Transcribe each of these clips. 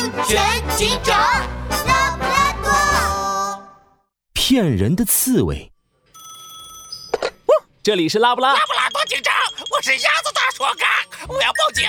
安全警长拉布拉多。骗人的刺猬。这里是拉布拉。拉布拉多警长，我是鸭子大叔嘎，我要报警！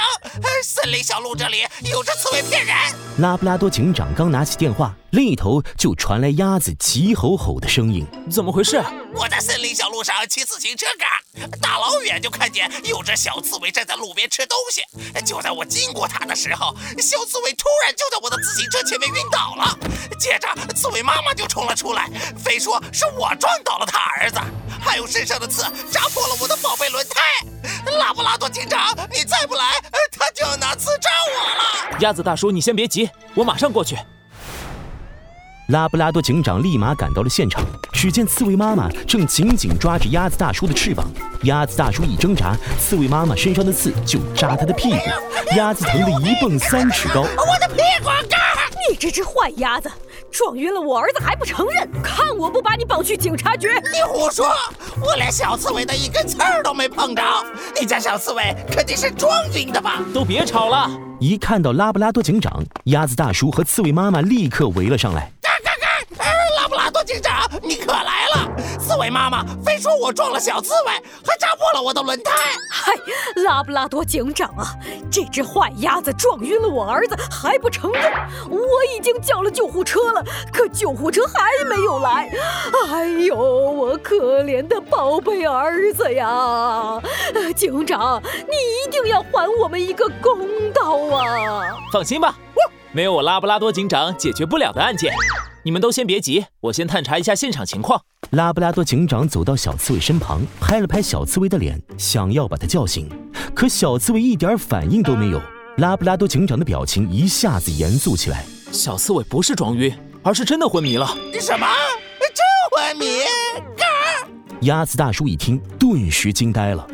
森林小路这里有只刺猬骗人。拉布拉多警长刚拿起电话，另一头就传来鸭子急吼吼的声音：“怎么回事？我在森林小路上骑自行车嘎，大老远就看见有只小刺猬站在路边吃东西。就在我经过它的时候，小刺猬突然就在我的自行车前面晕倒了。接着，刺猬妈妈就冲了出来，非说是我撞倒了他儿子。”还有身上的刺扎破了我的宝贝轮胎，拉布拉多警长，你再不来，他就要拿刺扎我了。鸭子大叔，你先别急，我马上过去。拉布拉多警长立马赶到了现场，只见刺猬妈妈正紧紧抓着鸭子大叔的翅膀，鸭子大叔一挣扎，刺猬妈妈身上的刺就扎他的屁股，鸭子疼得一蹦三尺高。我的屁股！你这只坏鸭子！撞晕了我儿子还不承认，看我不把你绑去警察局！你胡说，我连小刺猬的一根刺儿都没碰着，你家小刺猬肯定是撞晕的吧？都别吵了！一看到拉布拉多警长，鸭子大叔和刺猬妈妈立刻围了上来。多警长，你可来了！刺猬妈妈非说我撞了小刺猬，还扎破了我的轮胎。嗨，拉布拉多警长啊，这只坏鸭子撞晕了我儿子还不承认，我已经叫了救护车了，可救护车还没有来。哎呦，我可怜的宝贝儿子呀！警长，你一定要还我们一个公道啊！放心吧，没有我拉布拉多警长解决不了的案件。你们都先别急，我先探查一下现场情况。拉布拉多警长走到小刺猬身旁，拍了拍小刺猬的脸，想要把它叫醒，可小刺猬一点反应都没有。拉布拉多警长的表情一下子严肃起来。小刺猬不是装晕，而是真的昏迷了。什么？真昏迷？嘎鸭子大叔一听，顿时惊呆了。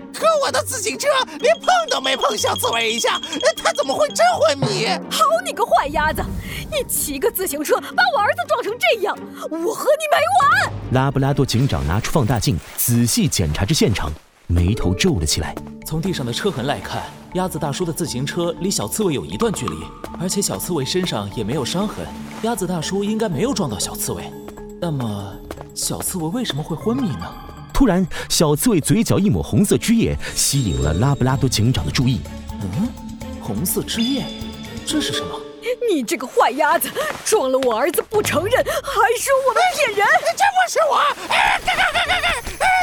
可我的自行车连碰都没碰小刺猬一下，他怎么会真昏迷？好你个坏鸭子！你骑个自行车把我儿子撞成这样，我和你没完！拉布拉多警长拿出放大镜，仔细检查着现场，眉头皱了起来。从地上的车痕来看，鸭子大叔的自行车离小刺猬有一段距离，而且小刺猬身上也没有伤痕，鸭子大叔应该没有撞到小刺猬。那么，小刺猬为什么会昏迷呢？突然，小刺猬嘴角一抹红色汁液，吸引了拉布拉多警长的注意。嗯，红色汁液，这是什么？你这个坏鸭子，撞了我儿子不承认，还说我们骗人！这不是我！哎，干干干干干！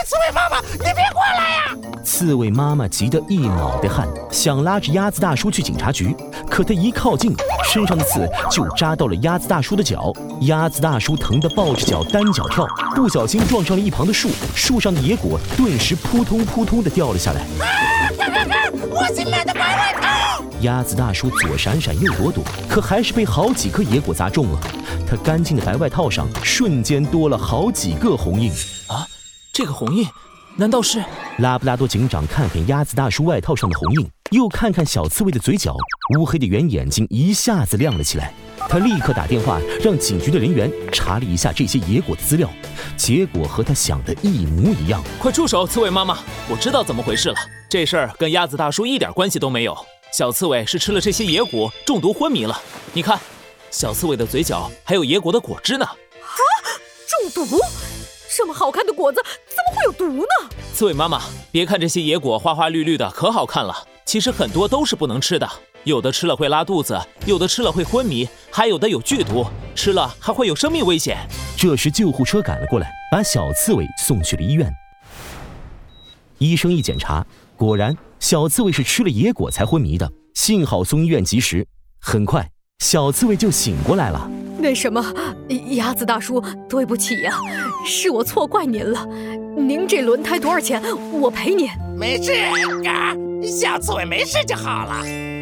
刺猬妈妈，你别过来呀！刺猬妈妈急得一脑袋汗，想拉着鸭子大叔去警察局，可他一靠近，身上的刺就扎到了鸭子大叔的脚。鸭子大叔疼得抱着脚单脚跳，不小心撞上了一旁的树，树上的野果顿时扑通扑通的掉了下来。啊！看看看，我新买的白外套！鸭子大叔左闪闪右躲躲，可还是被好几颗野果砸中了。他干净的白外套上瞬间多了好几个红印。啊！这个红印，难道是拉布拉多警长看看鸭子大叔外套上的红印，又看看小刺猬的嘴角，乌黑的圆眼睛一下子亮了起来。他立刻打电话让警局的人员查了一下这些野果的资料，结果和他想的一模一样。快住手，刺猬妈妈！我知道怎么回事了，这事儿跟鸭子大叔一点关系都没有。小刺猬是吃了这些野果中毒昏迷了。你看，小刺猬的嘴角还有野果的果汁呢。啊，中毒！这么好看的果子怎么会有毒呢？刺猬妈妈，别看这些野果花花绿绿的，可好看了，其实很多都是不能吃的，有的吃了会拉肚子，有的吃了会昏迷，还有的有剧毒，吃了还会有生命危险。这时救护车赶了过来，把小刺猬送去了医院。医生一检查，果然小刺猬是吃了野果才昏迷的，幸好送医院及时，很快小刺猬就醒过来了。那什么，鸭子大叔，对不起呀，是我错怪您了。您这轮胎多少钱？我赔您。没事，嘎，小刺猬没事就好了。